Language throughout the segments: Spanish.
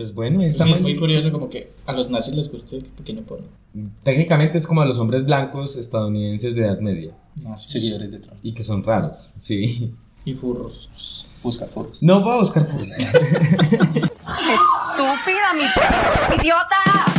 Pues bueno, está sí, es muy curioso como que a los nazis les guste el pequeño pony. Técnicamente es como a los hombres blancos estadounidenses de edad media. Nazis. Seguidores de Trump. Y que son raros, sí. Y furros. Busca foros. No voy a buscar furros. ¡Estúpida, mi idiota!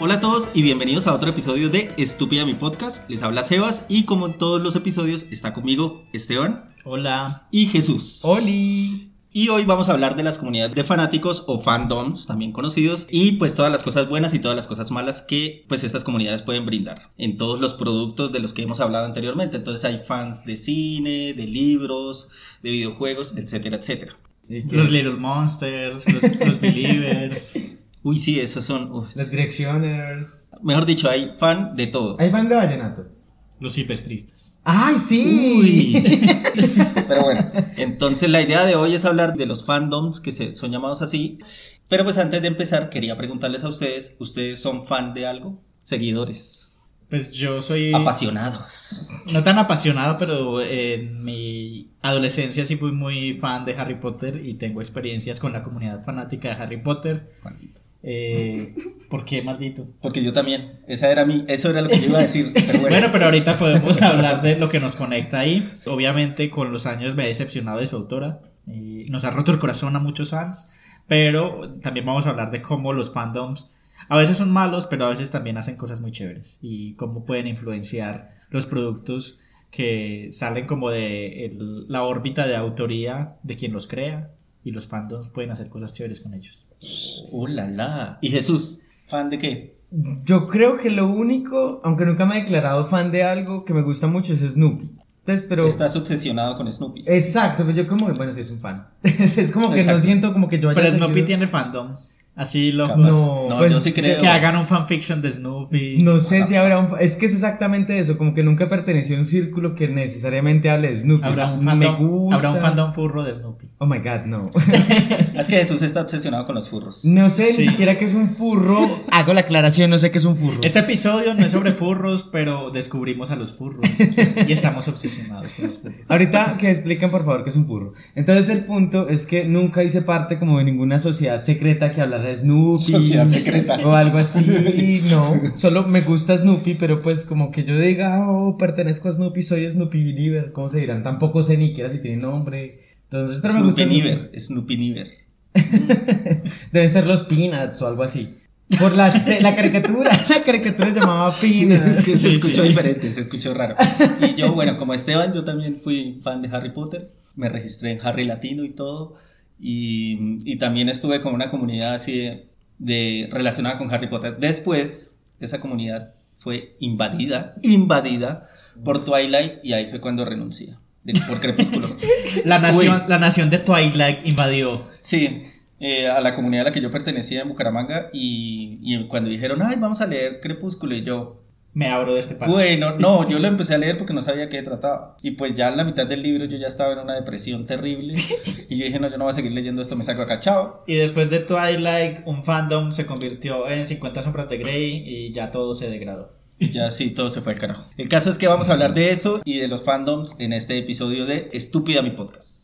Hola a todos y bienvenidos a otro episodio de Estúpida mi podcast. Les habla Sebas y como en todos los episodios está conmigo Esteban Hola. y Jesús. ¡Oli! Y hoy vamos a hablar de las comunidades de fanáticos o fandoms, también conocidos, y pues todas las cosas buenas y todas las cosas malas que pues estas comunidades pueden brindar en todos los productos de los que hemos hablado anteriormente. Entonces hay fans de cine, de libros, de videojuegos, etcétera, etcétera. Los Little Monsters, los, los Believers. Uy, sí, esos son... uf. Los Directioners. Mejor dicho, hay fan de todo. ¿Hay fan de Vallenato? Los silvestristas. ¡Ay, sí! Uy. Pero bueno, entonces la idea de hoy es hablar de los fandoms que se, son llamados así. Pero pues antes de empezar, quería preguntarles a ustedes, ¿ustedes son fan de algo? Seguidores, Pues yo soy apasionados. no tan apasionado, pero en mi adolescencia sí fui muy fan de Harry Potter y tengo experiencias con la comunidad fanática de Harry Potter. Maldito. Eh, ¿Por qué, maldito? Porque yo también, esa era mi, eso era lo que yo iba a decir. Pero bueno, Bueno, pero ahorita podemos hablar de lo que nos conecta ahí. Obviamente con los años me he decepcionado de su autora. y nos ha roto el corazón a muchos fans. Pero también vamos a hablar de cómo los fandoms a veces son malos, pero a veces también hacen cosas muy chéveres. Y cómo pueden influenciar los productos que salen como de el- la órbita de autoría de quien los crea. Y los fandoms pueden hacer cosas chéveres con ellos. ¡Uh, la, la! ¿Y Jesús? ¿Fan de qué? Yo creo que lo único, aunque nunca me he declarado fan de algo que me gusta mucho es Snoopy. Entonces, pero... Estás obsesionado con Snoopy. Exacto, pero yo como que, bueno, sí es un fan. es como que no Exacto. siento como que yo haya Pero Snoopy seguido- tiene fandom. Así locos. No, No, pues, yo sí que- creo. Que hagan un fanfiction de Snoopy. No sé si habrá un... Es que es exactamente eso, como que nunca perteneció a un círculo que necesariamente hable de Snoopy. o Habrá sea, un, fandom, me gusta... habrá un fandom furro de Snoopy. Oh my god, no. Es que Jesús está obsesionado con los furros. No sé Sí. ni siquiera que es un furro. Hago la aclaración, no sé qué es un furro. Este episodio no es sobre furros, pero descubrimos a los furros. Y estamos obsesionados con los furros. Ahorita que expliquen por favor qué es un furro. Entonces el punto es que nunca hice parte como de ninguna sociedad secreta que hablara de Snoopy. Sociedad secreta. O algo así, no. Solo me gusta Snoopy, pero pues como que yo diga, oh, pertenezco a Snoopy, soy Snoopy Believer, ¿cómo se dirán? Tampoco sé ni siquiera si tiene nombre. Entonces, pero me gusta. Snoopy Snoopy. Niver. Snoopy Niver. Deben ser los Peanuts o algo así. Por la, la caricatura, la caricatura se llamaba Peanuts. que se Sí, escuchó sí. diferente, se escuchó raro. Y yo, bueno, como Esteban, yo también fui fan de Harry Potter. Me registré en Harry Latino y todo. Y, y también estuve con una comunidad así de, de- relacionada con Harry Potter. Después, esa comunidad fue invadida, invadida por Twilight y ahí fue cuando renuncié. de- por Crepúsculo. La nación, Uy. la nación de Twilight invadió. Sí, eh, a la comunidad a la que yo pertenecía en Bucaramanga y, y cuando dijeron, ay, vamos a leer Crepúsculo y yo, Me abro de este parche. Bueno, no, yo lo empecé a leer porque no sabía qué trataba. Y pues ya en la mitad del libro yo ya estaba en una depresión terrible. Y yo dije, no, yo no voy a seguir leyendo esto, me saco acá, chao. Y después de Twilight, un fandom se convirtió en 50 sombras de Grey y ya todo se degradó. Y ya sí, todo se fue al carajo. El caso es que vamos a hablar de eso y de los fandoms en este episodio de Estúpida mi podcast.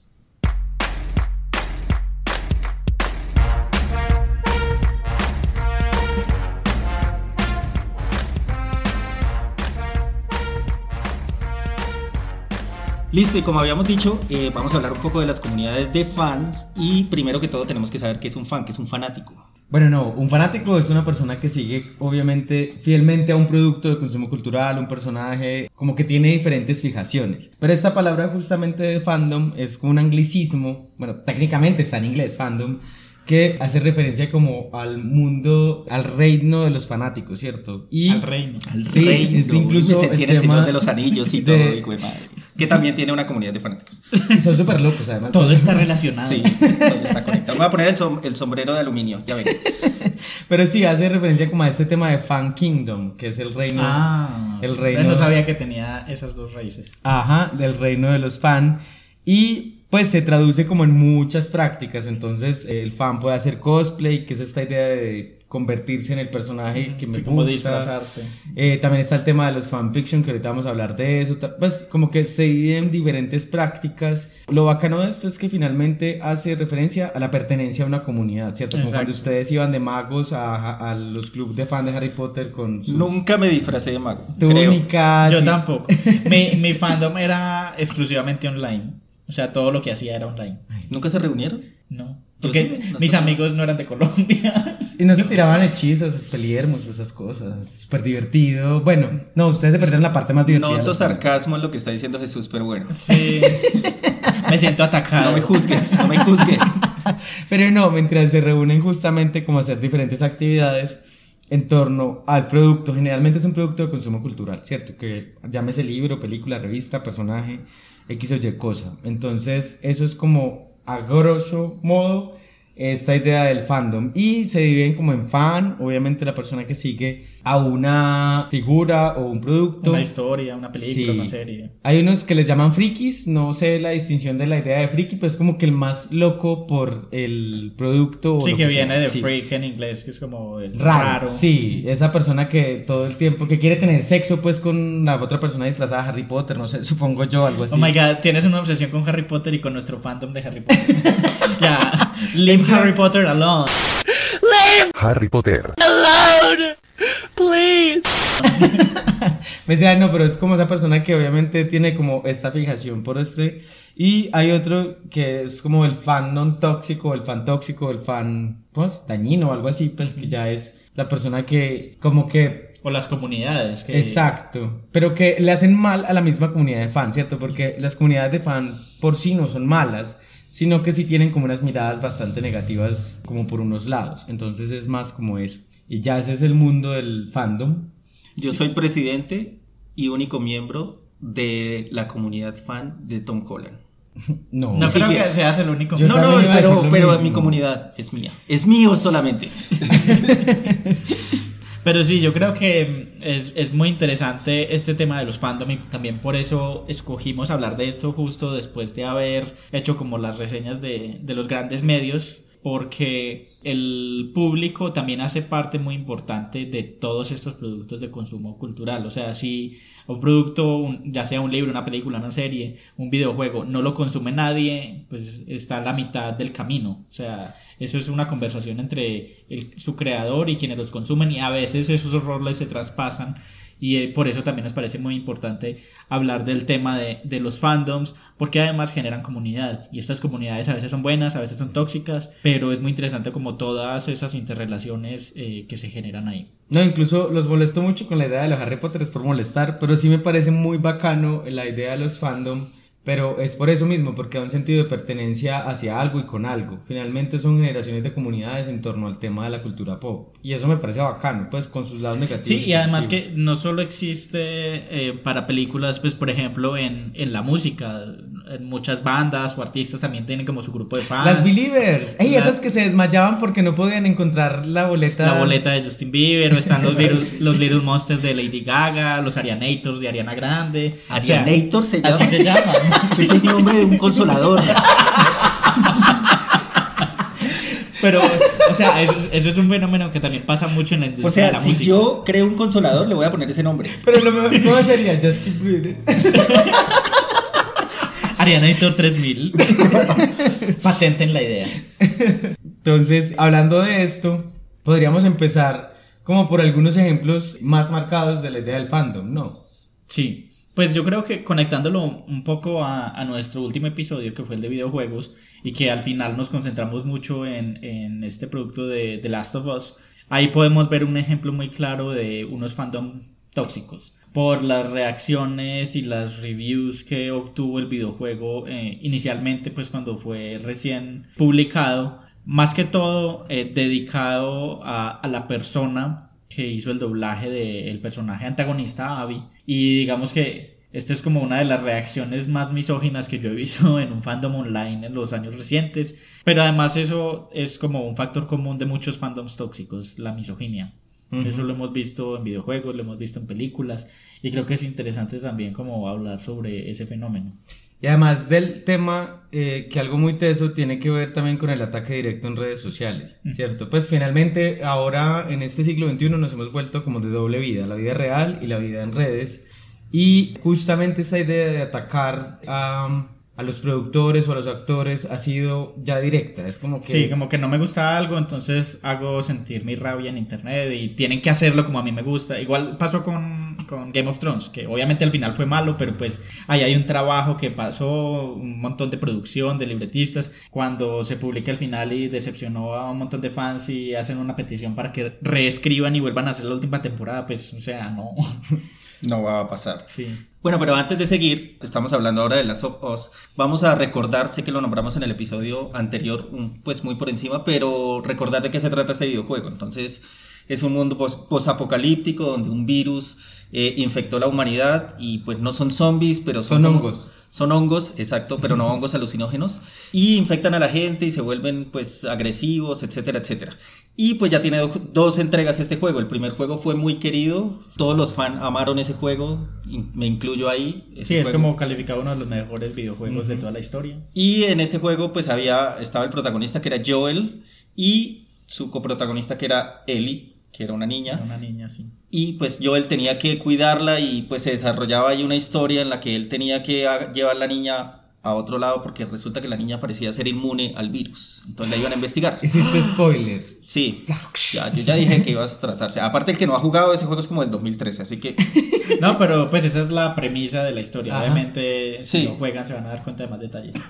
Listo, y como habíamos dicho, eh, vamos a hablar un poco de las comunidades de fans y primero que todo tenemos que saber qué es un fan, qué es un fanático. Bueno, no, un fanático es una persona que sigue obviamente fielmente a un producto de consumo cultural, un personaje, como que tiene diferentes fijaciones. Pero esta palabra justamente de fandom es como un anglicismo, bueno, técnicamente está en inglés, fandom, que hace referencia como al mundo, al reino de los fanáticos, ¿cierto? Y Al reino. Al Sí, reino. es incluso Se tiene el tema Señor de los Anillos y todo, hijo de madre. Que también tiene una comunidad de fanáticos. son súper locos además. Todo está relacionado. Sí, todo está conectado. Voy a poner el, som- el sombrero de aluminio, ya ven. Pero sí, hace referencia como a este tema de Fan Kingdom, que es el reino... Ah, El reino- No sabía que tenía esas dos raíces. Ajá, del reino de los fan. Y pues se traduce como en muchas prácticas. Entonces el fan puede hacer cosplay, que es esta idea de convertirse en el personaje que me Sí, gusta. como disfrazarse. Eh, también está el tema de los fanfiction, que ahorita vamos a hablar de eso. Pues como que se dividen diferentes prácticas. Lo bacano de esto es que finalmente hace referencia a la pertenencia a una comunidad, ¿cierto? Como Exacto. cuando ustedes iban de magos a, a los clubes de fan de Harry Potter con sus Nunca me disfracé de mago. creo. túnicas. Yo tampoco. mi, mi fandom era exclusivamente online. O sea, todo lo que hacía era online. ¿Nunca se reunieron? No. Porque sí, no mis amigos no eran de Colombia. Y no se tiraban hechizos, espeliermos, esas cosas. Súper divertido. Bueno, no, ustedes se perdieron la parte más divertida. Noto sarcasmo en lo que está diciendo Jesús, pero bueno. Sí. Me siento atacado. No me juzgues, no me juzgues. Pero no, mientras se reúnen justamente como hacer diferentes actividades en torno al producto. Generalmente es un producto de consumo cultural, ¿cierto? Que llámese libro, película, revista, personaje, X o Y cosa. Entonces, eso es como a grosso modo esta idea del fandom. Y se dividen como en fan, obviamente la persona que sigue a una figura o un producto. Una historia, una película, Sí. una serie. Hay unos que les llaman frikis, no sé la distinción de la idea de friki, pero es como que el más loco por el producto. Sí, que sea, viene de sí. freak en inglés, que es como el Raro, raro. sí, esa persona que todo el tiempo, que quiere tener sexo pues con la otra persona disfrazada de Harry Potter, no sé, supongo yo, algo así. Oh my god, tienes una obsesión con Harry Potter y con nuestro fandom de Harry Potter. ya, leave Harry Potter alone. Harry Potter. Mentira, no, pero es como esa persona que obviamente tiene como esta fijación por este. Y hay otro que es como el fan non tóxico, el fan tóxico, el fan, pues, dañino o algo así, pues que ya es la persona que como que O las comunidades. Que... Exacto, pero que le hacen mal a la misma comunidad de fan, ¿cierto? Porque las comunidades de fan por sí no son malas, sino que sí tienen como unas miradas bastante negativas como por unos lados. Entonces es más como eso. Y ya ese es el mundo del fandom. Yo soy presidente y único miembro de la comunidad fan de Tom Holland. No, No creo que- seas el único. Yo no, no, pero, pero mismo. mi comunidad es mía. Es mío solamente. Pero sí, yo creo que es, es muy interesante este tema de los fandom y también por eso escogimos hablar de esto justo después de haber hecho como las reseñas de, de los grandes medios, porque el público también hace parte muy importante de todos estos productos de consumo cultural. O sea, si un producto, ya sea un libro, una película, una serie, un videojuego, no lo consume nadie, pues está a la mitad del camino. O sea, eso es una conversación entre su creador y quienes los consumen y a veces esos roles se traspasan y eh, por eso también nos parece muy importante hablar del tema de, de los fandoms porque además generan comunidad y estas comunidades a veces son buenas, a veces son tóxicas, pero es muy interesante como todas esas interrelaciones eh, que se generan ahí. No, incluso los molesto mucho con la idea de los Harry Potter, por molestar, pero sí me parece muy bacano la idea de los fandom, pero es por eso mismo, porque da un sentido de pertenencia hacia algo y con algo. Finalmente son generaciones de comunidades en torno al tema de la cultura pop, y eso me parece bacano, pues con sus lados negativos. Sí, y además que no solo existe eh, para películas, pues por ejemplo en, en la música, en muchas bandas o artistas también tienen como su grupo de fans. Las Believers, ey, La- esas que se desmayaban porque no podían encontrar la boleta. La boleta de Justin Bieber, o están los little, los little Monsters de Lady Gaga, los Arianators de Ariana Grande. O sea, Arianator se llama. así se llaman. Ese es el nombre de un consolador. Pero, o sea, eso, es- eso es un fenómeno que también pasa mucho en la industria O sea, de la si música. yo creo un consolador, le voy a poner ese nombre. Pero lo mejor ¿cómo sería Just Keep Breathing. Arianator 3000. Patenten la idea. Entonces, hablando de esto, podríamos empezar como por algunos ejemplos más marcados de la idea del fandom, ¿no? Sí, pues yo creo que conectándolo un poco a, a nuestro último episodio, que fue el de videojuegos, y que al final nos concentramos mucho en, en este producto de The Last of Us, ahí podemos ver un ejemplo muy claro de unos fandom tóxicos. Por las reacciones y las reviews que obtuvo el videojuego eh, inicialmente, pues cuando fue recién publicado, más que todo eh, dedicado a, a la persona que hizo el doblaje del personaje antagonista Abby y digamos que esta es como una de las reacciones más misóginas que yo he visto en un fandom online en los años recientes. Pero además eso es como un factor común de muchos fandoms tóxicos la misoginia. Eso lo hemos visto en videojuegos lo hemos visto en películas. Y creo que es interesante también como hablar sobre ese fenómeno Y además del tema, eh, que algo muy teso tiene que ver también con el ataque directo en redes sociales, ¿cierto? Pues finalmente ahora en este siglo XXI nos hemos vuelto como de doble vida, la vida real y la vida en redes. Y justamente esa idea de atacar a, a los productores o a los actores ha sido ya directa. Es como que... Sí, como que no me gusta algo, entonces hago sentir mi rabia en internet y tienen que hacerlo como a mí me gusta. Igual pasó con, con Game of Thrones, que obviamente al final fue malo, pero pues ahí hay un trabajo que pasó, un montón de producción, de libretistas. Cuando se publica el final y decepcionó a un montón de fans y hacen una petición para que reescriban y vuelvan a hacer la última temporada, pues o sea, no. No va a pasar. Sí. Bueno, pero antes de seguir, estamos hablando ahora de Last of Us. Vamos a recordar, sé que lo nombramos en el episodio anterior, pues muy por encima, pero recordar de qué se trata este videojuego. Entonces, es un mundo pos- posapocalíptico donde un virus eh, infectó la humanidad y pues no son zombies, pero son, Son como- hongos. Son hongos, exacto, pero no hongos alucinógenos. Y infectan a la gente y se vuelven pues agresivos, etcétera, etcétera. Y pues ya tiene do- dos entregas este juego. El primer juego fue muy querido. Todos los fans amaron ese juego. me incluyo ahí. Sí, es juego. como calificado uno de los mejores videojuegos de toda la historia. Y en ese juego pues había, estaba el protagonista que era Joel y su coprotagonista que era Ellie, que era una niña. Era una niña, sí. Y pues Joel tenía que cuidarla y pues se desarrollaba ahí una historia en la que él tenía que a- llevar la niña a otro lado porque resulta que la niña parecía ser inmune al virus. Entonces la iban a investigar. Hiciste spoiler. Sí, ya, yo ya dije que iba a tratarse. Aparte el que no ha jugado ese juego es como del 2013, así que No, pero pues esa es la premisa de la historia. Ajá. Obviamente, si Sí. lo juegan se van a dar cuenta de más detalles.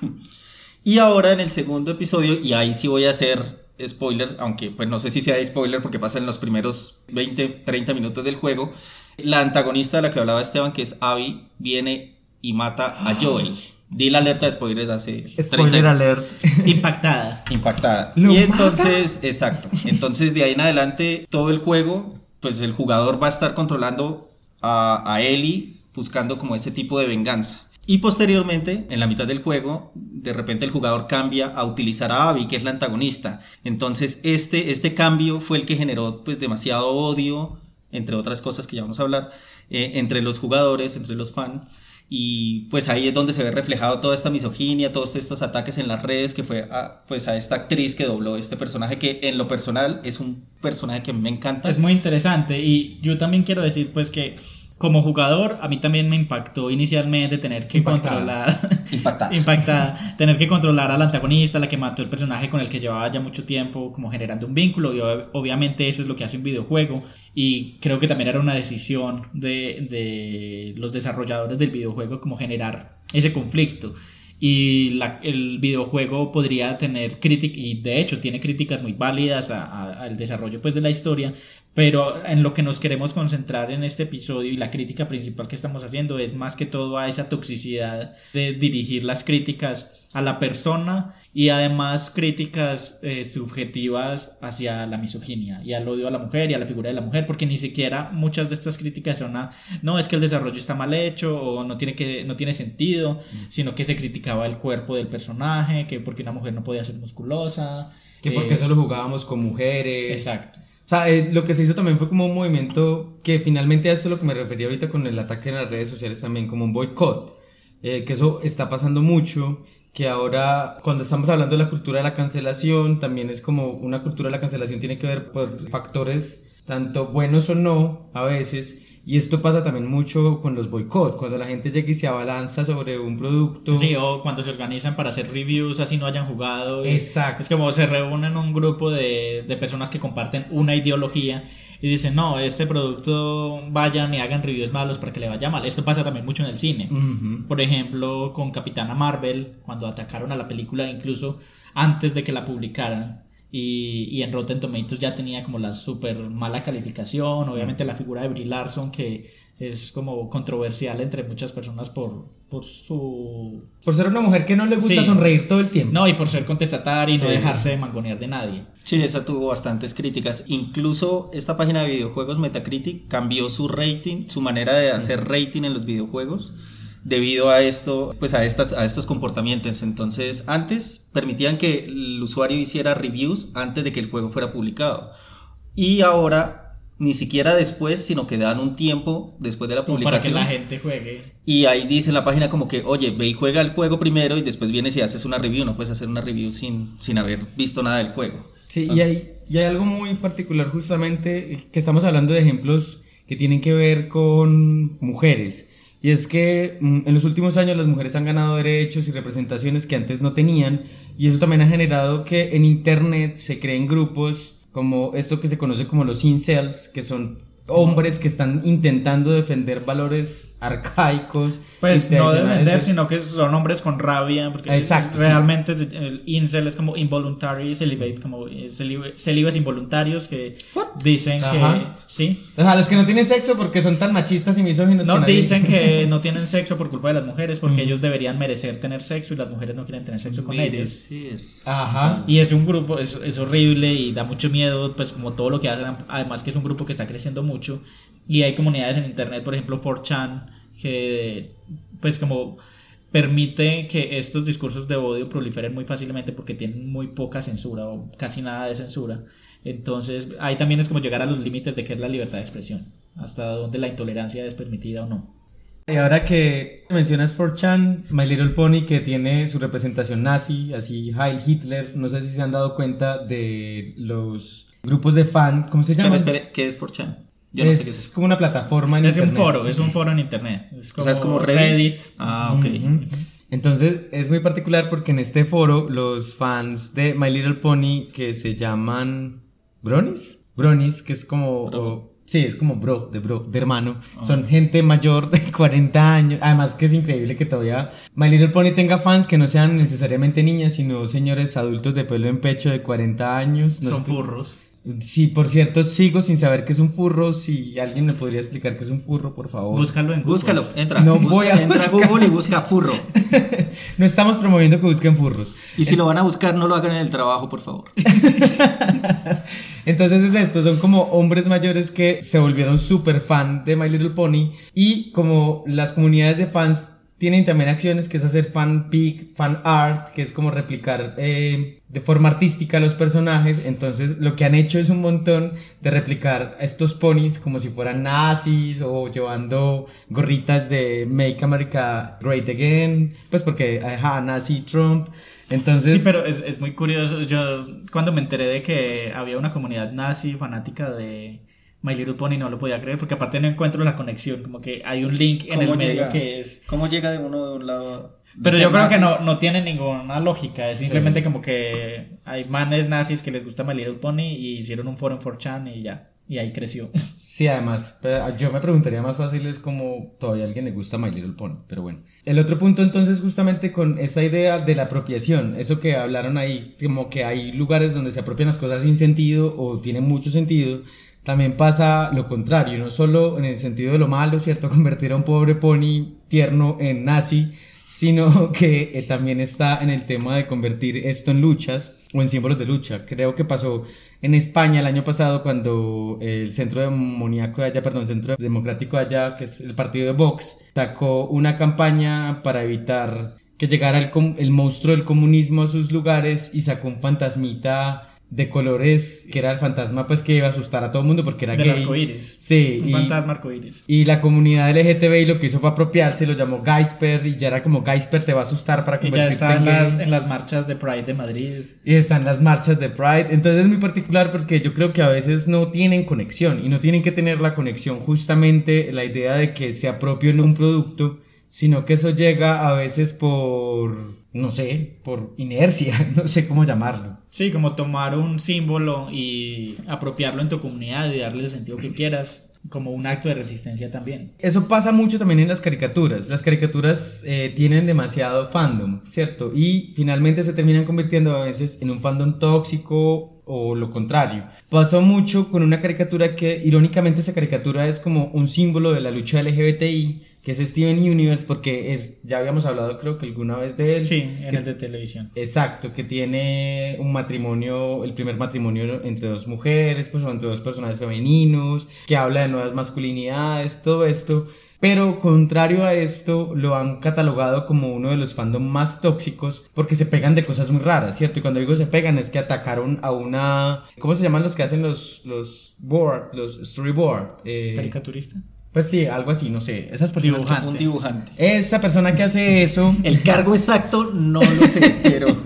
Y ahora en el segundo episodio, y ahí sí voy a hacer spoiler, aunque pues no sé si sea spoiler porque pasa en los primeros 20, 30 minutos del juego, la antagonista de la que hablaba Esteban, que es Abby, viene y mata a Joel. Di la alerta de spoilers hace Spoiler 30 alert. Impactada. impactada. ¿Lo y entonces, exacto. Entonces de ahí en adelante todo el juego, pues el jugador va a estar controlando a, a Ellie, buscando como ese tipo de venganza. Y posteriormente, en la mitad del juego, de repente el jugador cambia a utilizar a Abby, que es la antagonista. Entonces este, este cambio fue el que generó pues demasiado odio, entre otras cosas que ya vamos a hablar, eh, entre los jugadores, entre los fans. Y pues ahí es donde se ve reflejado toda esta misoginia, todos estos ataques en las redes que fue a, pues a esta actriz que dobló este personaje que en lo personal es un personaje que me encanta. Es muy interesante y yo también quiero decir pues que como jugador a mí también me impactó inicialmente tener que Impactada. controlar impactada. impactada tener que controlar al antagonista la que mató el personaje con el que llevaba ya mucho tiempo como generando un vínculo y ob- obviamente eso es lo que hace un videojuego y creo que también era una decisión de, de los desarrolladores del videojuego como generar ese conflicto y la- el videojuego podría tener críticas y de hecho tiene críticas muy válidas al desarrollo pues de la historia pero en lo que nos queremos concentrar en este episodio y la crítica principal que estamos haciendo es más que todo a esa toxicidad de dirigir las críticas a la persona y además críticas eh, subjetivas hacia la misoginia y al odio a la mujer y a la figura de la mujer porque ni siquiera muchas de estas críticas son a no es que el desarrollo está mal hecho o no tiene que no tiene sentido sino que se criticaba el cuerpo del personaje que porque una mujer no podía ser musculosa Que porque eh, solo jugábamos con mujeres. exacto O sea, eh, lo que se hizo también fue como un movimiento que finalmente a esto es lo que me refería ahorita con el ataque en las redes sociales también, como un boicot. Eh, que eso está pasando mucho, que ahora cuando estamos hablando de la cultura de la cancelación, también es como una cultura de la cancelación tiene que ver por factores tanto buenos o no a veces. Y esto pasa también mucho con los boicots, cuando la gente llega y se abalanza sobre un producto. Sí, o cuando se organizan para hacer reviews así no hayan jugado. Es, Exacto. es como se reúnen un grupo de, de personas que comparten una ideología y dicen, no, este producto vayan y hagan reviews malos para que le vaya mal. Esto pasa también mucho en el cine. Por ejemplo, con Capitana Marvel, cuando atacaron a la película incluso antes de que la publicaran. Y, y en Rotten Tomatoes ya tenía como la super mala calificación. Obviamente la figura de Brie Larson, que es como controversial entre muchas personas por, por su... Por ser una mujer que no le gusta Sí. sonreír todo el tiempo. No, y por ser contestataria y no dejarse de mangonear de nadie. Sí, esa tuvo bastantes críticas. Incluso esta página de videojuegos Metacritic cambió su rating, su manera de hacer rating en los videojuegos debido a esto, pues a estas a estos comportamientos. Entonces, antes permitían que el usuario hiciera reviews antes de que el juego fuera publicado. Y ahora ni siquiera después, sino que dan un tiempo después de la Como para que publicación. la gente juegue. Y ahí dice en la página como que, oye, ve y juega el juego primero y después vienes y haces una review. No puedes hacer una review sin, sin haber visto nada del juego. Sí, y hay, y hay algo muy particular justamente que estamos hablando de ejemplos que tienen que ver con mujeres. Y es que mm, en los últimos años las mujeres han ganado derechos y representaciones que antes no tenían. Y eso también ha generado que en Internet se creen grupos como esto que se conoce como los incels, que son hombres que están intentando defender valores arcaicos. Pues no de vender, de- sino que son hombres con rabia. Porque Exacto, realmente el incel es como involuntary celibate, como celibe- celibes involuntarios que dicen que. Sí. O sea, los que no tienen sexo porque son tan machistas y misóginos. No que nadie- dicen que no tienen sexo por culpa de las mujeres porque Mm. ellos deberían merecer tener sexo y las mujeres no quieren tener sexo con ellos. Ajá. Y es un grupo, es, es horrible y da mucho miedo, pues como todo lo que hacen, además que es un grupo que está creciendo mucho y hay comunidades en internet, por ejemplo 4chan, que pues como permite que estos discursos de odio proliferen muy fácilmente porque tienen muy poca censura o casi nada de censura. Entonces ahí también es como llegar a los límites de qué es la libertad de expresión, hasta dónde la intolerancia es permitida o no. Y ahora que mencionas 4chan, My Little Pony, que tiene su representación nazi, así Heil Hitler, no sé si se han dado cuenta de los grupos de fan, ¿cómo se llama? ¿qué es 4chan? Yo no es sé qué es como una plataforma en Es un internet. foro, es un foro en internet. Es O como, sea, es como Reddit. Reddit. Ah, ok. Entonces es muy particular porque en este foro los fans de My Little Pony que se llaman Bronis, Bronis, que es como... Bro. o- sí, es como bro, de bro, de hermano. Ah. Son gente mayor de 40 años. Además que es increíble que todavía My Little Pony tenga fans que no sean necesariamente niñas, sino señores adultos de pelo en pecho de 40 años. No Son furros. Sí, por cierto, sigo sin saber qué es un furro. Si alguien me podría explicar qué es un furro, por favor. Búscalo en Google. Búscalo, entra. No busca- voy a entra a buscar. Google y busca furro. No estamos promoviendo que busquen furros. Y si lo van a buscar, no lo hagan en el trabajo, por favor. Entonces es esto, son como hombres mayores que se volvieron súper fan de My Little Pony y como las comunidades de fans tienen también acciones que es hacer fan pic, fan art, que es como replicar eh, de forma artística los personajes, entonces lo que han hecho es un montón de replicar a estos ponis como si fueran nazis o llevando gorritas de Make America Great Again, pues porque, ajá, nazi Trump, entonces... Sí, pero es, es muy curioso. Yo cuando me enteré de que había una comunidad nazi fanática de My Little Pony no lo podía creer porque aparte no encuentro la conexión, como que hay un link en el ¿Cómo medio que es... ¿Cómo llega de uno de un lado? de Pero yo creo nazi? que no, no tiene ninguna lógica, es simplemente como que hay manes nazis que les gusta My Little Pony y hicieron un foro en 4chan y ya, y ahí creció. Sí, además, pero yo me preguntaría más fácil es como todavía a alguien le gusta My Little Pony, pero bueno. El otro punto entonces justamente con esta idea de la apropiación, eso que hablaron ahí, como que hay lugares donde se apropian las cosas sin sentido o tienen mucho sentido, también pasa lo contrario, no solo en el sentido de lo malo, ¿cierto? Convertir a un pobre pony tierno en nazi, sino que eh, también está en el tema de convertir esto en luchas o en símbolos de lucha. Creo que pasó en España el año pasado cuando el Centro Demoníaco de allá, perdón, Centro Democrático de allá, que es el partido de Vox, sacó una campaña para evitar que llegara el, el monstruo del comunismo a sus lugares y sacó un fantasmita de colores que era el fantasma pues que iba a asustar a todo el mundo porque era Del gay. arco iris. Sí, Un y- fantasma arcoíris. y la comunidad LGTBI lo que hizo fue apropiarse, lo llamó Gaisper y ya era como Gaisper te va a asustar para Y ya convertirte está en las, en las marchas de Pride de Madrid. Y están las marchas de Pride. Entonces es muy particular porque yo creo que a veces no tienen conexión y no tienen que tener la conexión justamente la idea de que se apropien un producto, sino que eso llega a veces por, no sé, por inercia, no sé cómo llamarlo. Sí, como tomar un símbolo y apropiarlo en tu comunidad y darle el sentido que quieras, como un acto de resistencia también. Eso pasa mucho también en las caricaturas. Las caricaturas eh, tienen demasiado fandom, ¿cierto? Y finalmente se terminan convirtiendo a veces en un fandom tóxico o lo contrario. Pasó mucho con una caricatura que irónicamente esa caricatura es como un símbolo de la lucha LGBTI, que es Steven Universe, porque es, ya habíamos hablado creo que alguna vez de él. Sí, en que- el de televisión. Exacto, que tiene un matrimonio, el primer matrimonio entre dos mujeres, pues o entre dos personajes femeninos, que habla de nuevas masculinidades, todo esto. Pero contrario a esto, lo han catalogado como uno de los fandom más tóxicos porque se pegan de cosas muy raras, ¿cierto? Y cuando digo se pegan es que atacaron a una... ¿Cómo se llaman los que hacen los, los board, los storyboard? Eh, ¿Caricaturista? Pues sí, algo así, no sé. Esas personas... que-. Un dibujante. esa persona que hace eso... El cargo exacto no lo sé, pero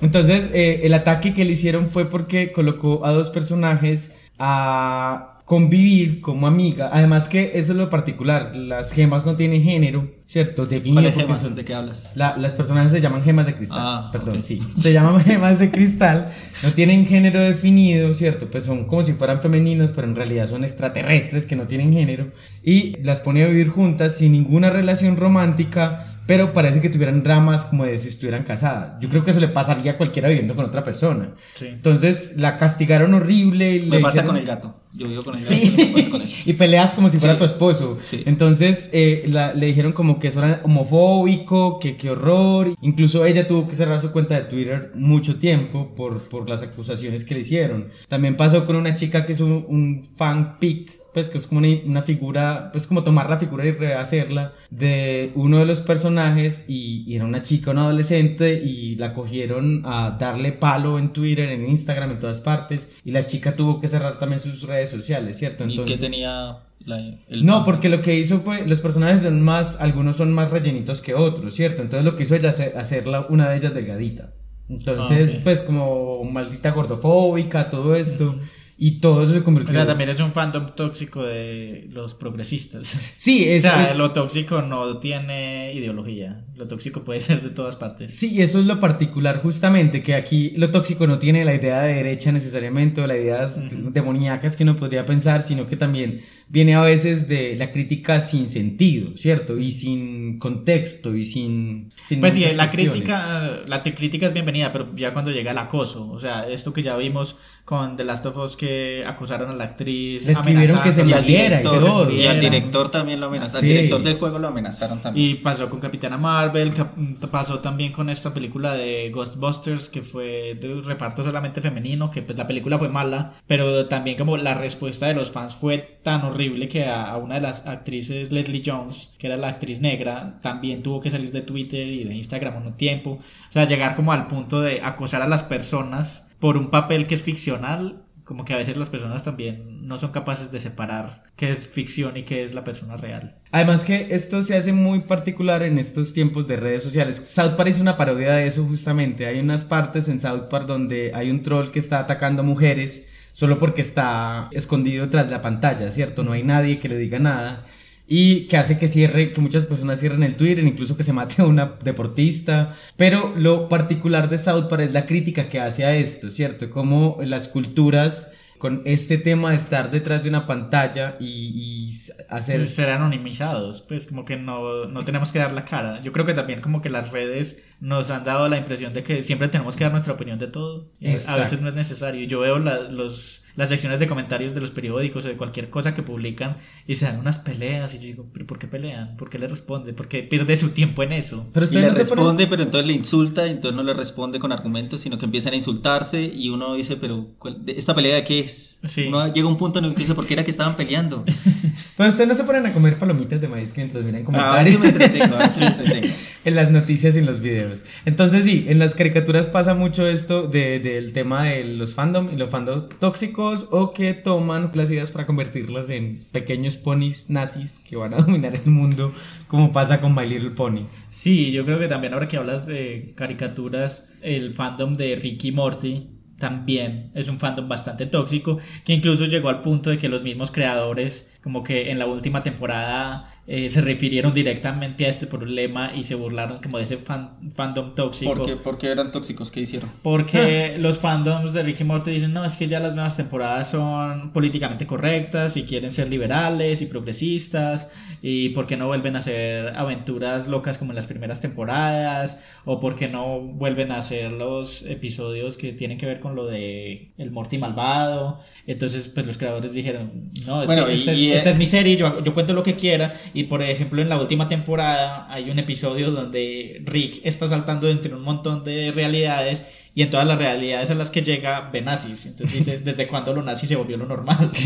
Entonces, eh, el ataque que le hicieron fue porque colocó a dos personajes a convivir como amiga. Además que eso es lo particular, las gemas no tienen género, ¿cierto? Definido ¿cuáles porque gemas? son- ¿De qué hablas? la- las personajes se llaman gemas de cristal. Ah, Perdón, ok. sí. Se llaman gemas de cristal. No tienen género definido, ¿cierto? Pues son como si fueran femeninas, pero en realidad son extraterrestres que no tienen género. Y las pone a vivir juntas sin ninguna relación romántica. Pero parece que tuvieran dramas como de si estuvieran casadas. Yo creo que eso le pasaría a cualquiera viviendo con otra persona. Sí. Entonces la castigaron horrible. y le pasa hicieron- con el gato. Yo vivo con el gato. Sí. pasa con él. y peleas como si fuera Sí. tu esposo. Sí. Entonces eh, la- le dijeron como que eso era homofóbico, que qué horror. Incluso ella tuvo que cerrar su cuenta de Twitter mucho tiempo por, por las acusaciones que le hicieron. También pasó con una chica que es un, un fan pic. Pues que es como una, una figura, pues como tomar la figura y rehacerla de uno de los personajes y, y era una chica, una adolescente y la cogieron a darle palo en Twitter, en Instagram, en todas partes y la chica tuvo que cerrar también sus redes sociales, ¿cierto? ¿Y qué tenía la- el No, porque lo que hizo fue, los personajes son más, algunos son más rellenitos que otros, ¿cierto? Entonces lo que hizo ella hacer hacerla una de ellas delgadita. Entonces, Ah, pues como maldita gordofóbica, todo esto. Y todo eso se O convirtió sea, también es un fandom tóxico de los progresistas. Sí, O es, sea, es- lo tóxico no tiene ideología. Lo tóxico puede ser de todas partes. Sí, eso es lo particular justamente, que aquí lo tóxico no tiene la idea de derecha necesariamente o las ideas Ujú. demoníacas que uno podría pensar, sino que también viene a veces de la crítica sin sentido, ¿cierto? Y sin contexto y sin... sin Pues sí, la cuestiones. crítica, la crítica es bienvenida, pero ya cuando llega el acoso, o sea, esto que ya vimos con The Last of Us que acusaron a la actriz, Le escribieron que se muriera y todo. y al director también lo amenazaron. Sí. Al director del juego lo amenazaron también. Y pasó con Capitana Marvel, cap- pasó también con esta película de Ghostbusters que fue de un reparto solamente femenino, que pues la película fue mala, pero también como la respuesta de los fans fue tan horrible que a, a una de las actrices, Leslie Jones, que era la actriz negra, también tuvo que salir de Twitter y de Instagram un tiempo. O sea, llegar como al punto de acosar a las personas por un papel que es ficcional. Como que a veces las personas también no son capaces de separar qué es ficción y qué es la persona real. Además que esto se hace muy particular en estos tiempos de redes sociales. South Park es una parodia de eso justamente. Hay unas partes en South Park donde hay un troll que está atacando a mujeres solo porque está escondido tras la pantalla, ¿cierto? No hay nadie que le diga nada. Y que hace que cierre, que muchas personas cierren el Twitter, incluso que se mate a una deportista. Pero lo particular de South Park es la crítica que hace a esto, ¿cierto? Como las culturas con este tema de estar detrás de una pantalla y, y hacer... ser anonimizados, pues como que no, no tenemos que dar la cara. Yo creo que también como que las redes nos han dado la impresión de que siempre tenemos que dar nuestra opinión de todo. Y A Exacto. veces no es necesario. Yo veo la- los, las secciones de comentarios de los periódicos o de cualquier cosa que publican y se dan unas peleas y yo digo, ¿pero por qué pelean? ¿Por qué le responde? ¿Por qué pierde su tiempo en eso? Pero Y ustedes le no responde, pero entonces le insulta, y entonces no le responde con argumentos, sino que empiezan a insultarse y uno dice, pero ¿cuál- de- ¿esta pelea de qué es? Sí. Uno llega a un punto en el que dice, ¿por qué era que estaban peleando? Pero ustedes no se ponen a comer palomitas de maíz mientras miran Ah, comentarios si me entretengo, si me entretengo. En las noticias y en los videos. Entonces sí, en las caricaturas pasa mucho esto de- del tema de los fandom y los fandom tóxicos o que toman las ideas para convertirlas en pequeños ponis nazis que van a dominar el mundo como pasa con My Little Pony. Sí, yo creo que también ahora que hablas de caricaturas, el fandom de Ricky Morty también es un fandom bastante tóxico, que incluso llegó al punto de que los mismos creadores, como que en la última temporada, eh, se refirieron directamente a este problema y se burlaron como de ese fan- fandom tóxico. ¿Por qué, por qué eran tóxicos? ¿Qué hicieron? Porque los fandoms de Ricky Morty dicen, no, es que ya las nuevas temporadas son políticamente correctas y quieren ser liberales y progresistas y por qué no vuelven a hacer aventuras locas como en las primeras temporadas o por qué no vuelven a hacer los episodios que tienen que ver con lo de el Morty malvado. Entonces, pues los creadores dijeron, no, es Bueno, que y- esta, es, y- es mi serie, yo, yo cuento lo que quiera y Y por ejemplo, en la última temporada hay un episodio donde Rick está saltando entre un montón de realidades y en todas las realidades a las que llega ve nazis. Entonces dice, ¿desde cuándo lo nazi se volvió lo normal?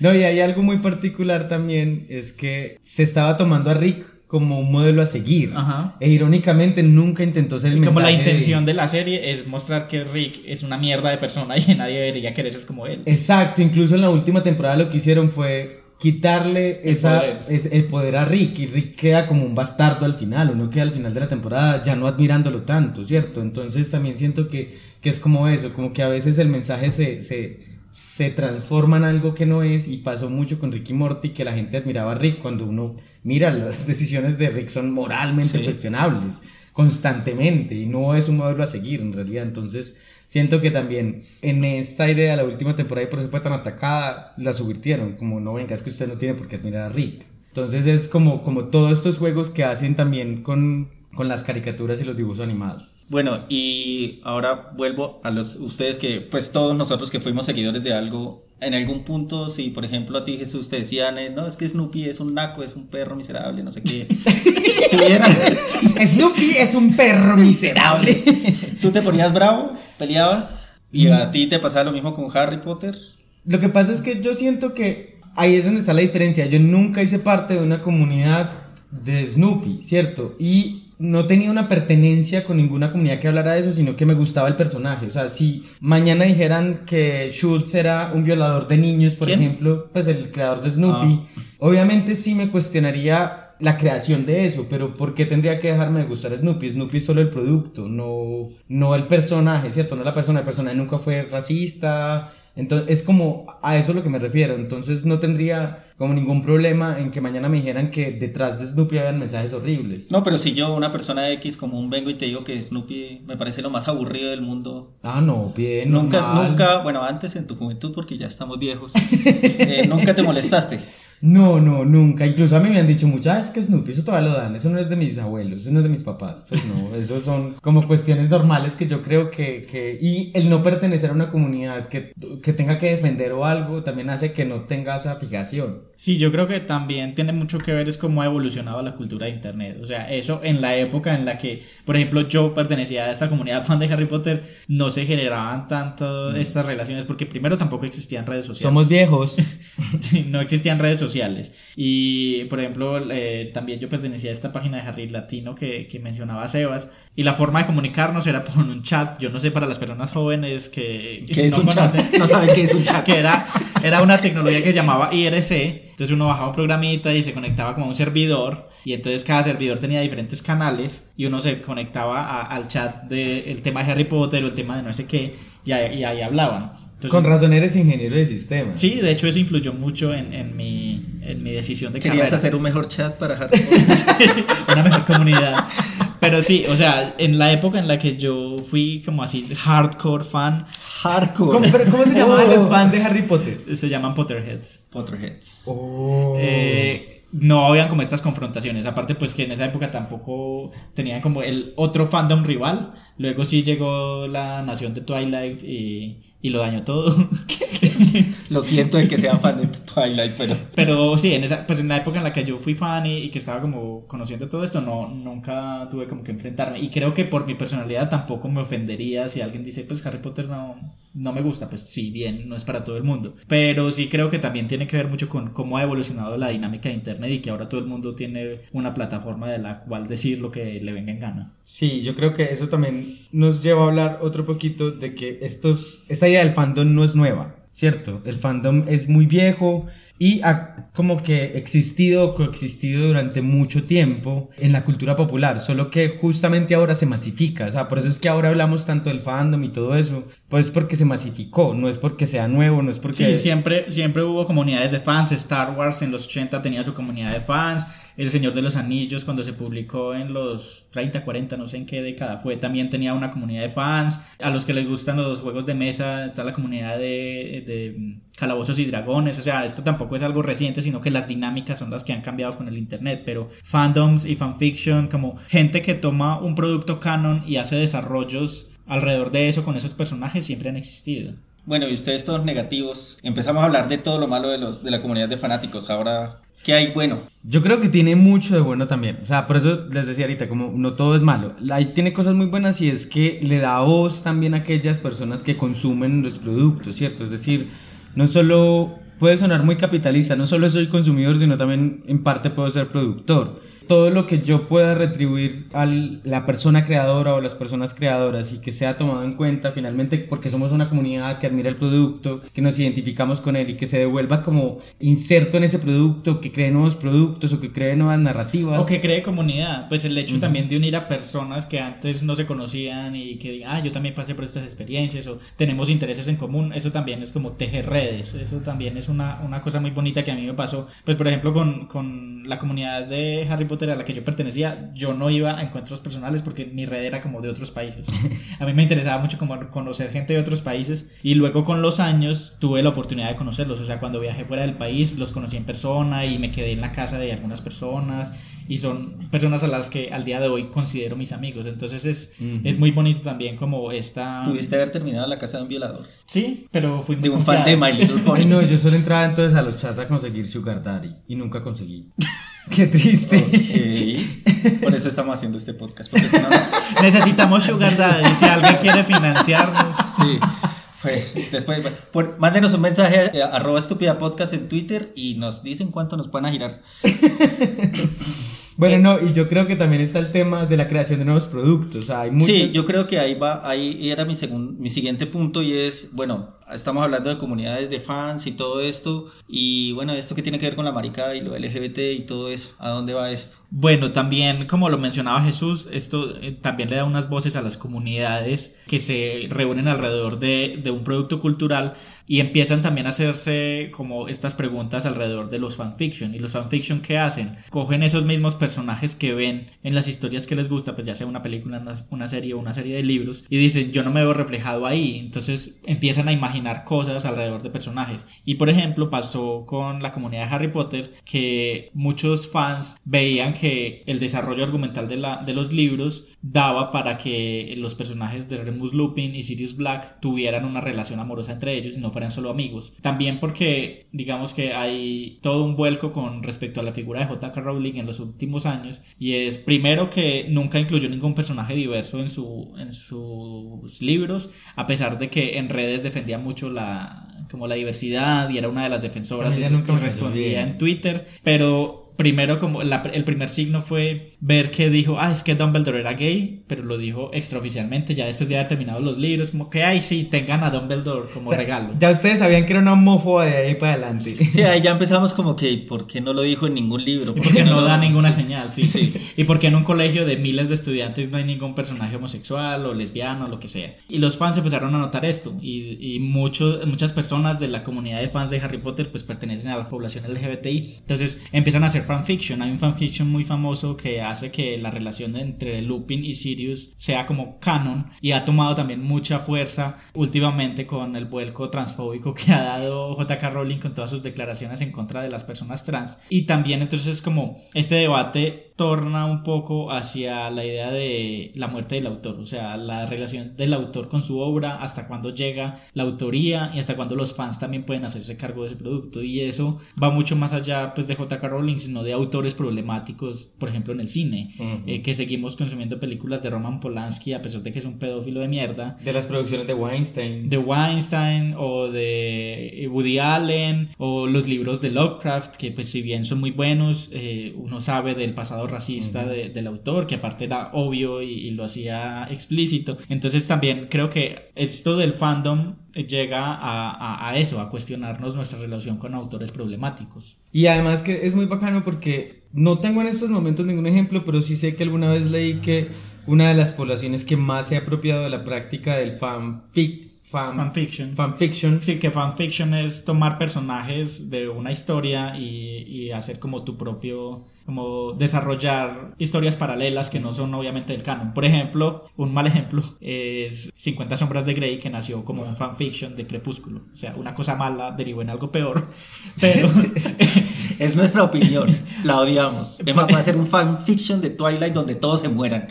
No, y hay algo muy particular también, es que se estaba tomando a Rick como un modelo a seguir. Ajá. E irónicamente nunca intentó ser el Como la mensaje de- intención de la serie es mostrar que Rick es una mierda de persona y nadie debería querer ser como él. Exacto, incluso en la última temporada lo que hicieron fue quitarle El esa, poder. es- el poder a Rick y Rick queda como un bastardo al final, uno queda al final de la temporada ya no admirándolo tanto, ¿cierto? Entonces también siento que, que es como eso, como que a veces el mensaje se, se, se transforma en algo que no es y pasó mucho con Rick y Morty que la gente admiraba a Rick cuando uno mira las decisiones de Rick son moralmente Sí. cuestionables constantemente y no es un modelo a seguir en realidad. Entonces, siento que también en esta idea, la última temporada y por eso fue tan atacada, la subvirtieron, como no venga, es que usted no tiene por qué admirar a Rick. Entonces es como, como todos estos juegos que hacen también con, con las caricaturas y los dibujos animados. Bueno, y ahora vuelvo a los ustedes que, pues todos nosotros que fuimos seguidores de algo, en algún punto, si por ejemplo a ti Jesús te decían, eh, no, es que Snoopy es un naco, es un perro miserable, no sé qué, tuvieran- Snoopy es un perro miserable. tú te ponías bravo, peleabas, y a ti te pasaba lo mismo con Harry Potter. Lo que pasa es que yo siento que ahí es donde está la diferencia. Yo nunca hice parte de una comunidad de Snoopy, ¿cierto? Y no tenía una pertenencia con ninguna comunidad que hablara de eso, sino que me gustaba el personaje. O sea, si mañana dijeran que Schultz era un violador de niños, por ¿Quién? ejemplo, pues el creador de Snoopy, obviamente sí me cuestionaría la creación de eso, pero ¿por qué tendría que dejarme de gustar Snoopy? Snoopy es solo el producto, no, no el personaje, ¿cierto? No la persona, el personaje nunca fue racista, entonces es como a eso lo que me refiero, entonces no tendría como ningún problema en que mañana me dijeran que detrás de Snoopy habían mensajes horribles. No, pero si yo, una persona X común, vengo y te digo que Snoopy me parece lo más aburrido del mundo. Ah, no, bien, Nunca, normal. nunca, bueno, antes en tu juventud, porque ya estamos viejos, eh, nunca te molestaste. No, no, nunca. Incluso a mí me han dicho mucho, ah, es que Snoopy, eso todavía lo dan, eso no es de mis abuelos, eso no es de mis papás. Pues no, eso son como cuestiones normales que yo creo que, que... Y el no pertenecer a una comunidad que, que tenga que defender o algo también hace que no tenga esa fijación. Sí, yo creo que también tiene mucho que ver es cómo ha evolucionado la cultura de Internet. O sea, eso en la época en la que, por ejemplo, yo pertenecía a esta comunidad fan de Harry Potter, no se generaban tanto estas relaciones porque primero tampoco existían redes sociales. Somos viejos. Sí, no existían redes sociales. Y, por ejemplo, eh, también yo pertenecía a esta página de Harry Latino que, que mencionaba Sebas. Y la forma de comunicarnos era por un chat. Yo no sé para las personas jóvenes que, que ¿Qué es no un chat? conocen. No saben qué es un chat. Que era, era una tecnología que se llamaba IRC. Entonces uno bajaba un programita y se conectaba como a un servidor. Y entonces cada servidor tenía diferentes canales. Y uno se conectaba a- al chat del tema de Harry Potter o el tema de no sé qué. Y ahí, y ahí hablaban. Entonces, Con razón eres ingeniero de sistemas. Sí, de hecho eso influyó mucho en, en mi, en mi decisión de Querías carrera. hacer un mejor chat para Harry Potter. una mejor comunidad. Pero sí, o sea, en la época en la que yo fui como así hardcore fan, Hardcore. ¿Cómo, pero ¿cómo se llamaban Oh. los fans de Harry Potter? se llaman Potterheads. Potterheads. Oh. Eh, no habían como estas confrontaciones. Aparte, pues que en esa época tampoco tenían como el otro fandom rival. Luego sí llegó la nación de Twilight y, y lo dañó todo. Lo siento de que sea fan de Twilight, pero... Pero sí, en esa, pues en la época en la que yo fui fan y, y que estaba como conociendo todo esto, no, nunca tuve como que enfrentarme. Y creo que por mi personalidad tampoco me ofendería si alguien dice, pues Harry Potter no, no me gusta. Pues sí, bien, no es para todo el mundo. Pero sí creo que también tiene que ver mucho con cómo ha evolucionado la dinámica de Internet y que ahora todo el mundo tiene una plataforma de la cual decir lo que le venga en gana. Sí, yo creo que eso también nos lleva a hablar otro poquito de que estos, esta idea del fandom no es nueva, ¿cierto? El fandom es muy viejo y ha como que existido, coexistido durante mucho tiempo en la cultura popular, solo que justamente ahora se masifica, o sea, por eso es que ahora hablamos tanto del fandom y todo eso, pues porque se masificó, no es porque sea nuevo, no es porque... Sí, siempre, siempre hubo comunidades de fans. Star Wars en los 80 tenía su comunidad de fans. El Señor de los Anillos, cuando se publicó en los 30, 40, no sé en qué década fue, también tenía una comunidad de fans. A los que les gustan los juegos de mesa está la comunidad de, de Calabozos y Dragones. O sea, esto tampoco es algo reciente, sino que las dinámicas son las que han cambiado con el Internet. Pero fandoms y fanfiction, como gente que toma un producto canon y hace desarrollos alrededor de eso con esos personajes, siempre han existido. Bueno, y ustedes todos negativos. Empezamos a hablar de todo lo malo de, los, de la comunidad de fanáticos. Ahora, ¿qué hay bueno? Yo creo que tiene mucho de bueno también. O sea, por eso les decía ahorita, como no todo es malo. Ahí tiene cosas muy buenas y es que le da voz también a aquellas personas que consumen los productos, ¿cierto? Es decir, no solo puede sonar muy capitalista, no solo soy consumidor, sino también en parte puedo ser productor todo lo que yo pueda retribuir a la persona creadora o las personas creadoras y que sea tomado en cuenta finalmente porque somos una comunidad que admira el producto, que nos identificamos con él y que se devuelva como inserto en ese producto, que cree nuevos productos o que cree nuevas narrativas. O que cree comunidad, pues el hecho también de unir a personas que antes no se conocían y que digan, ah, yo también pasé por estas experiencias o tenemos intereses en común, eso también es como tejer redes, eso también es una, una cosa muy bonita que a mí me pasó, pues por ejemplo con, con la comunidad de Harry Potter a la que yo pertenecía, yo no iba a encuentros personales porque mi red era como de otros países. A mí me interesaba mucho como conocer gente de otros países y luego con los años tuve la oportunidad de conocerlos. O sea, cuando viajé fuera del país los conocí en persona y me quedé en la casa de algunas personas y son personas a las que al día de hoy considero mis amigos. Entonces es, es muy bonito también como esta... ¿Pudiste haber terminado la casa de un violador? Sí, pero fui muy De un fan de My Little Pony. No, yo solo entraba entonces a los chats a conseguir Sugar Daddy y nunca conseguí. Qué triste. Por eso estamos haciendo este podcast. Porque si no, no- Necesitamos Sugar Daddy. Si alguien quiere financiarnos. Sí. Pues después, por- mándenos un mensaje a arroba estúpida podcast en Twitter y nos dicen cuánto nos van a girar. Bueno, no, y yo creo que también está el tema de la creación de nuevos productos. O sea, hay muchas... Sí, yo creo que ahí va, ahí era mi, segun- mi siguiente punto y es, bueno, estamos hablando de comunidades de fans y todo esto y bueno, esto que tiene que ver con la maricada y lo LGBT y todo eso, ¿a dónde va esto? Bueno, también, como lo mencionaba Jesús, esto eh, también le da unas voces a las comunidades que se reúnen alrededor de, de un producto cultural y empiezan también a hacerse como estas preguntas alrededor de los fanfiction. ¿Y los fanfiction qué hacen? Cogen esos mismos personajes que ven en las historias que les gusta, pues ya sea una película, una, una serie o una serie de libros, y dicen, yo no me veo reflejado ahí. Entonces empiezan a imaginar cosas alrededor de personajes. Y por ejemplo, pasó con la comunidad de Harry Potter que muchos fans veían que el desarrollo argumental de, la, de los libros daba para que los personajes de Remus Lupin y Sirius Black tuvieran una relación amorosa entre ellos y no fueran solo amigos. También porque digamos que hay todo un vuelco con respecto a la figura de J.K. Rowling en los últimos años y es primero que nunca incluyó ningún personaje diverso en, su, en sus libros a pesar de que en redes defendía mucho la como la diversidad y era una de las defensoras y- nunca respondía en Twitter pero primero como la- el primer signo fue ver que dijo, ah, es que Dumbledore era gay, pero lo dijo extraoficialmente, ya después de haber terminado los libros, como que, ay, sí, tengan a Dumbledore como O sea, regalo. Ya ustedes sabían que era una homófoba de ahí para adelante. Sí, ahí ya empezamos como que, ¿por qué no lo dijo en ningún libro? Y porque no lo- da ninguna señal, sí. Sí. Y porque en un colegio de miles de estudiantes no hay ningún personaje homosexual o lesbiano o lo que sea. Y los fans empezaron a notar esto. Y, y muchos, muchas personas de la comunidad de fans de Harry Potter pues pertenecen a la población LGBTI. Entonces empiezan a hacer fanfiction. Hay un fanfiction muy famoso que hace que la relación entre Lupin y Sirius sea como canon. Y ha tomado también mucha fuerza últimamente con el vuelco transfóbico que ha dado J.K. Rowling con todas sus declaraciones en contra de las personas trans. Y también entonces es como este debate torna un poco hacia la idea de la muerte del autor, o sea, la relación del autor con su obra, hasta cuándo llega la autoría y hasta cuándo los fans también pueden hacerse cargo de ese producto. Y eso va mucho más allá pues, de J.K. Rowling, sino de autores problemáticos, por ejemplo, en el cine, Ujú. eh, que seguimos consumiendo películas de Roman Polanski a pesar de que es un pedófilo de mierda De las producciones de Weinstein. de Weinstein o de Woody Allen o los libros de Lovecraft que pues si bien son muy buenos eh, uno sabe del pasado racista de- del autor que aparte era obvio y, y lo hacía explícito. Entonces también creo que esto del fandom llega a, a- a eso a cuestionarnos nuestra relación con autores problemáticos. Y además que es muy bacano porque no tengo en estos momentos ningún ejemplo, pero sí sé que alguna vez leí que una de las poblaciones que más se ha apropiado de la práctica del fanfic, fan, fanfiction. fanfiction, Sí, que fanfiction es tomar personajes de una historia y, y hacer como tu propio, como desarrollar historias paralelas que no son obviamente del canon. Por ejemplo, un mal ejemplo es 50 sombras de Grey que nació como un fanfiction de Crepúsculo. O sea, una cosa mala derivó en algo peor, pero... Es nuestra opinión, la odiamos. Emma va a hacer un fanfiction de Twilight donde todos se mueran.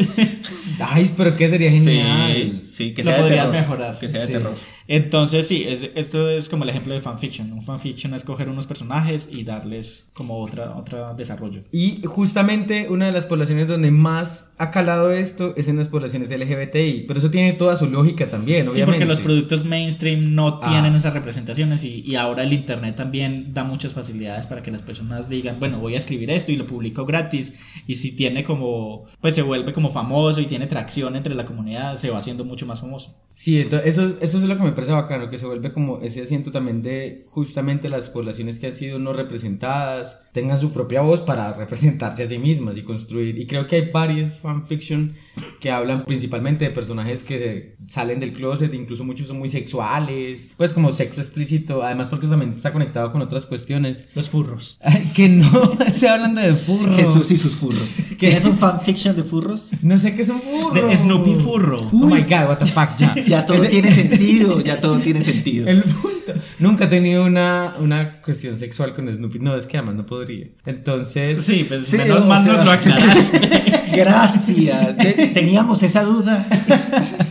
Ay, pero que sería genial. Sí, Sí, que Lo sea de podrías terror. mejorar. Que sea de Sí. terror. Entonces, sí, es- esto es como el ejemplo de fanfiction. Un fanfiction es coger unos personajes y darles como otra, otra desarrollo. Y justamente una de las poblaciones donde más ha calado esto es en las poblaciones LGBTI, pero eso tiene toda su lógica también, Sí, obviamente. porque los productos mainstream no Ah. tienen esas representaciones y, y ahora el internet también da muchas facilidades para que las personas digan, bueno, voy a escribir esto y lo publico gratis y si tiene como, pues se vuelve como famoso y tiene tracción entre la comunidad, se va haciendo mucho más famoso. Sí, entonces eso, eso es lo que me parece bacano, que se vuelve como ese asiento también de justamente las poblaciones que han sido no representadas, tengan su propia voz para representarse a sí mismas y construir. Y creo que hay varios fanfiction que hablan principalmente de personajes que se salen del closet, incluso muchos son muy sexuales, pues como sexo explícito, además porque también está conectado con otras cuestiones. Los furros. Que no, estoy hablando de furro. Jesús y sus furros. ¿Quieres un fanfiction de furros? No sé qué es un furro. De Snoopy furro. Oh my god, what the fuck, ya. Ya todo Ese- tiene sentido, ya todo tiene sentido. El punto. Nunca he tenido una, una cuestión sexual con Snoopy. No, es que además no podría. Entonces. Sí, pues Sí, menos mal nos lo aclaraste. Gracias. Te- Teníamos esa duda.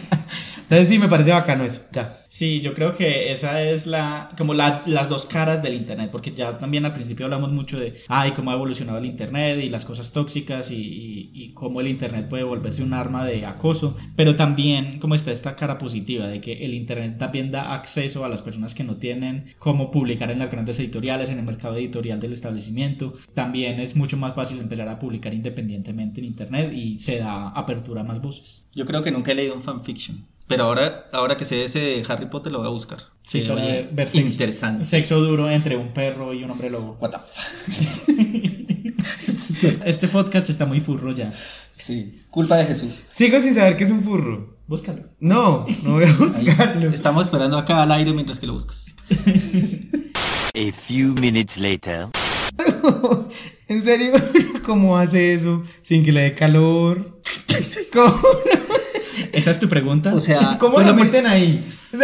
Entonces sí, me parece bacano eso. Ya. Sí, yo creo que esa es la, como la- las dos caras del Internet, porque ya también al principio hablamos mucho de, ay, cómo ha evolucionado el Internet y las cosas tóxicas y, y- y cómo el Internet puede volverse un arma de acoso, pero también como está esta cara positiva de que el Internet también da acceso a las personas que no tienen cómo publicar en las grandes editoriales, en el mercado editorial del establecimiento, también es mucho más fácil empezar a publicar independientemente en Internet y se da apertura a más voces. Yo creo que nunca he leído un fanfiction. Pero ahora, ahora que sé ese de Harry Potter lo voy a buscar. Sí, para oye ver sexo. Interesante. Sexo duro entre un perro y un hombre lobo. What the fuck. Este podcast está muy furro ya. Sí. Culpa de Jesús. Sigo sin saber qué es un furro. Búscalo. No, no voy a Ahí. buscarlo. Estamos esperando acá al aire mientras que lo buscas. A few minutes later. ¿En serio? ¿Cómo hace eso sin que le dé calor? ¿Cómo, ¿Esa es tu pregunta? O sea, cómo fue lo meten ahí?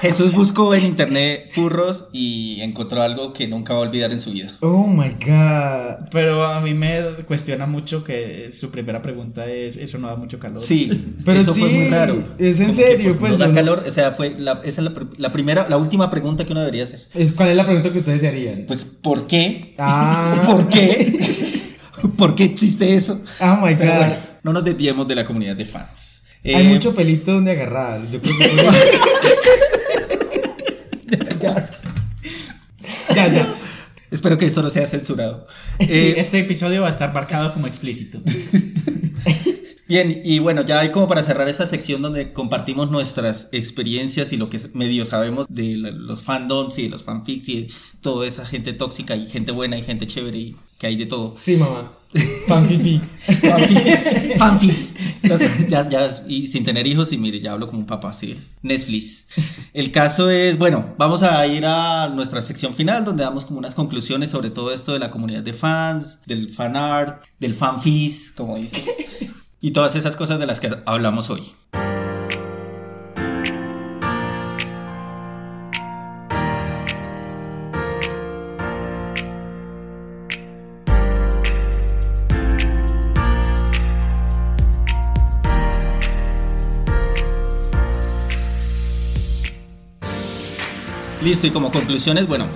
Jesús buscó en internet furros y encontró algo que nunca va a olvidar en su vida. oh my god. Pero a mí me cuestiona mucho que su primera pregunta es, eso no da mucho calor. Sí, Pero eso fue sí, muy raro. es en Como que, serio, pues, No da no- calor, o sea, fue la, esa es la, pr- la primera, la última pregunta que uno debería hacer. Es- ¿Cuál es la pregunta que ustedes se harían? Pues, ¿por qué? Ah. ¿Por qué? ¿Por qué existe eso? oh my Pero god. No nos desviemos de la comunidad de fans. Hay Eh, mucho pelito donde agarrar. Yo creo que. ya, ya. Ya, ya. Espero que esto no sea censurado. Sí, Eh, este episodio va a estar marcado como explícito. Bien, y bueno, ya hay como para cerrar esta sección donde compartimos nuestras experiencias y lo que medio sabemos de los fandoms y de los fanfics y de toda esa gente tóxica y gente buena y gente chévere y que hay de todo. Sí, mamá. Fanfifi. Entonces, ya, ya, y sin tener hijos, y mire, ya hablo como un papá, sí. Netflix. El caso es, bueno, vamos a ir a nuestra sección final, donde damos como unas conclusiones sobre todo esto de la comunidad de fans, del fan art, del fanfic, como dice, y todas esas cosas de las que hablamos hoy. Listo, y como conclusiones, bueno,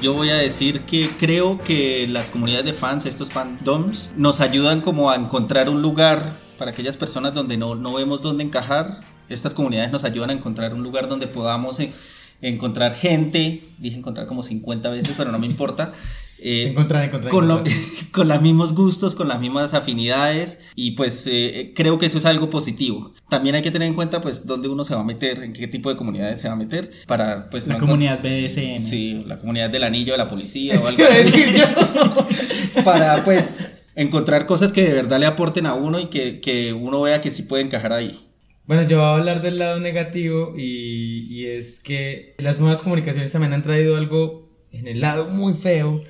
yo voy a decir que creo que las comunidades de fans, estos fandoms, nos ayudan como a encontrar un lugar para aquellas personas donde no, no vemos dónde encajar. Estas comunidades nos ayudan a encontrar un lugar donde podamos encontrar gente, dije encontrar como 50 veces, pero no me importa. Eh, Encontrar, encontrar. con, lo- encontrar. con los mismos gustos, con las mismas afinidades y pues eh, creo que eso es algo positivo. También hay que tener en cuenta pues dónde uno se va a meter, en qué tipo de comunidades se va a meter para pues La no comunidad BDSM. Sí, la comunidad del anillo de la policía o algo así. decir yo. para pues encontrar cosas que de verdad le aporten a uno y que, que uno vea que sí puede encajar ahí. Bueno, yo voy a hablar del lado negativo y, y es que las nuevas comunicaciones también han traído algo en el lado muy feo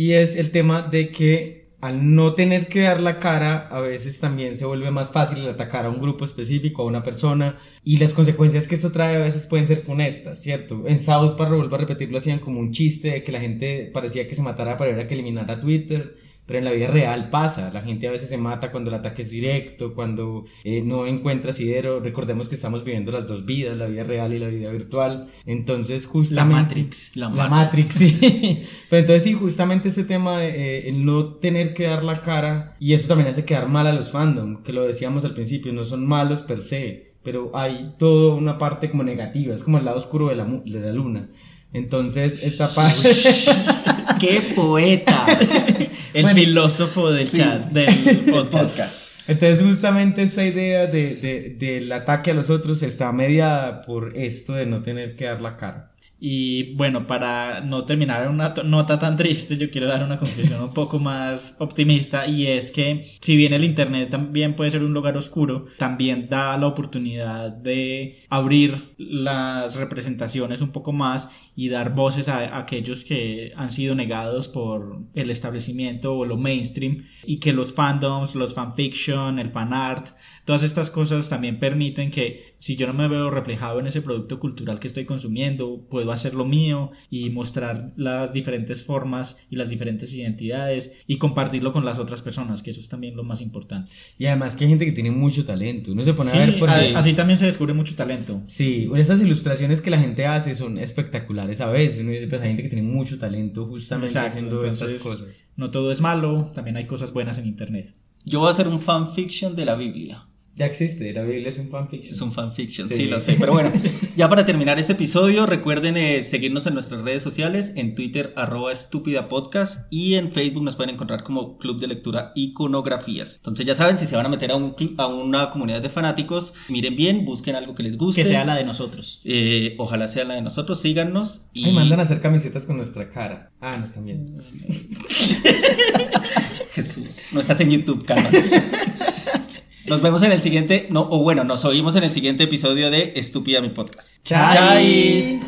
y es el tema de que al no tener que dar la cara a veces también se vuelve más fácil atacar a un grupo específico, a una persona y las consecuencias que esto trae a veces pueden ser funestas, ¿cierto? En South Park, vuelvo a repetirlo, hacían como un chiste de que la gente parecía que se matara para ver a que eliminara Twitter pero en la vida real pasa. La gente a veces se mata cuando el ataque es directo, cuando eh, no encuentra asidero. Recordemos que estamos viviendo las dos vidas, la vida real y la vida virtual. Entonces, justamente... La Matrix. La, Matrix, sí. Pero entonces sí, justamente ese tema de eh, el no tener que dar la cara, y eso también hace quedar mal a los fandom, que lo decíamos al principio, no son malos per se, pero hay toda una parte como negativa, es como el lado oscuro de la, de la luna. Entonces, esta parte... ¡Qué poeta! El Bueno, filósofo del sí. chat, del podcast. Podcast. Entonces justamente esta idea de, de- del ataque a los otros está mediada por esto de no tener que dar la cara. Y bueno, para no terminar en una nota tan triste, yo quiero dar una conclusión un poco más optimista y es que si bien el Internet también puede ser un lugar oscuro, también da la oportunidad de abrir las representaciones un poco más y dar voces a, a aquellos que han sido negados por el establecimiento o lo mainstream y que los fandoms, los fanfiction, el fanart, todas estas cosas también permiten que si yo no me veo reflejado en ese producto cultural que estoy consumiendo, puedo hacer lo mío y mostrar las diferentes formas y las diferentes identidades y compartirlo con las otras personas, que eso es también lo más importante. Y además que hay gente que tiene mucho talento. Uno se pone Sí, a ver por a- así también se descubre mucho talento. Sí, esas ilustraciones que la gente hace son espectaculares a veces. Uno dice, pues hay gente que tiene mucho talento justamente Exacto, haciendo entonces- estas cosas. No todo es malo, también hay cosas buenas en Internet. Yo voy a hacer un fanfiction de la Biblia. Ya existe, la Biblia es un fanfiction. Es un fanfiction, Sí. sí. lo sé. Pero bueno, ya para terminar este episodio, recuerden eh, seguirnos en nuestras redes sociales, en Twitter, arroba estúpida podcast, y en Facebook nos pueden encontrar como Club de Lectura Iconografías. Entonces ya saben, si se van a meter a, un club- a una comunidad de fanáticos, miren bien, busquen algo que les guste. Que sea la de nosotros. Eh, ojalá sea la de nosotros, síganos. Y Ay, mandan a hacer camisetas con nuestra cara. Ah, no están bien. Jesús, no estás en YouTube, calma. Nos vemos en el siguiente, no, o bueno, nos oímos en el siguiente episodio de Estúpida mi podcast. Chais.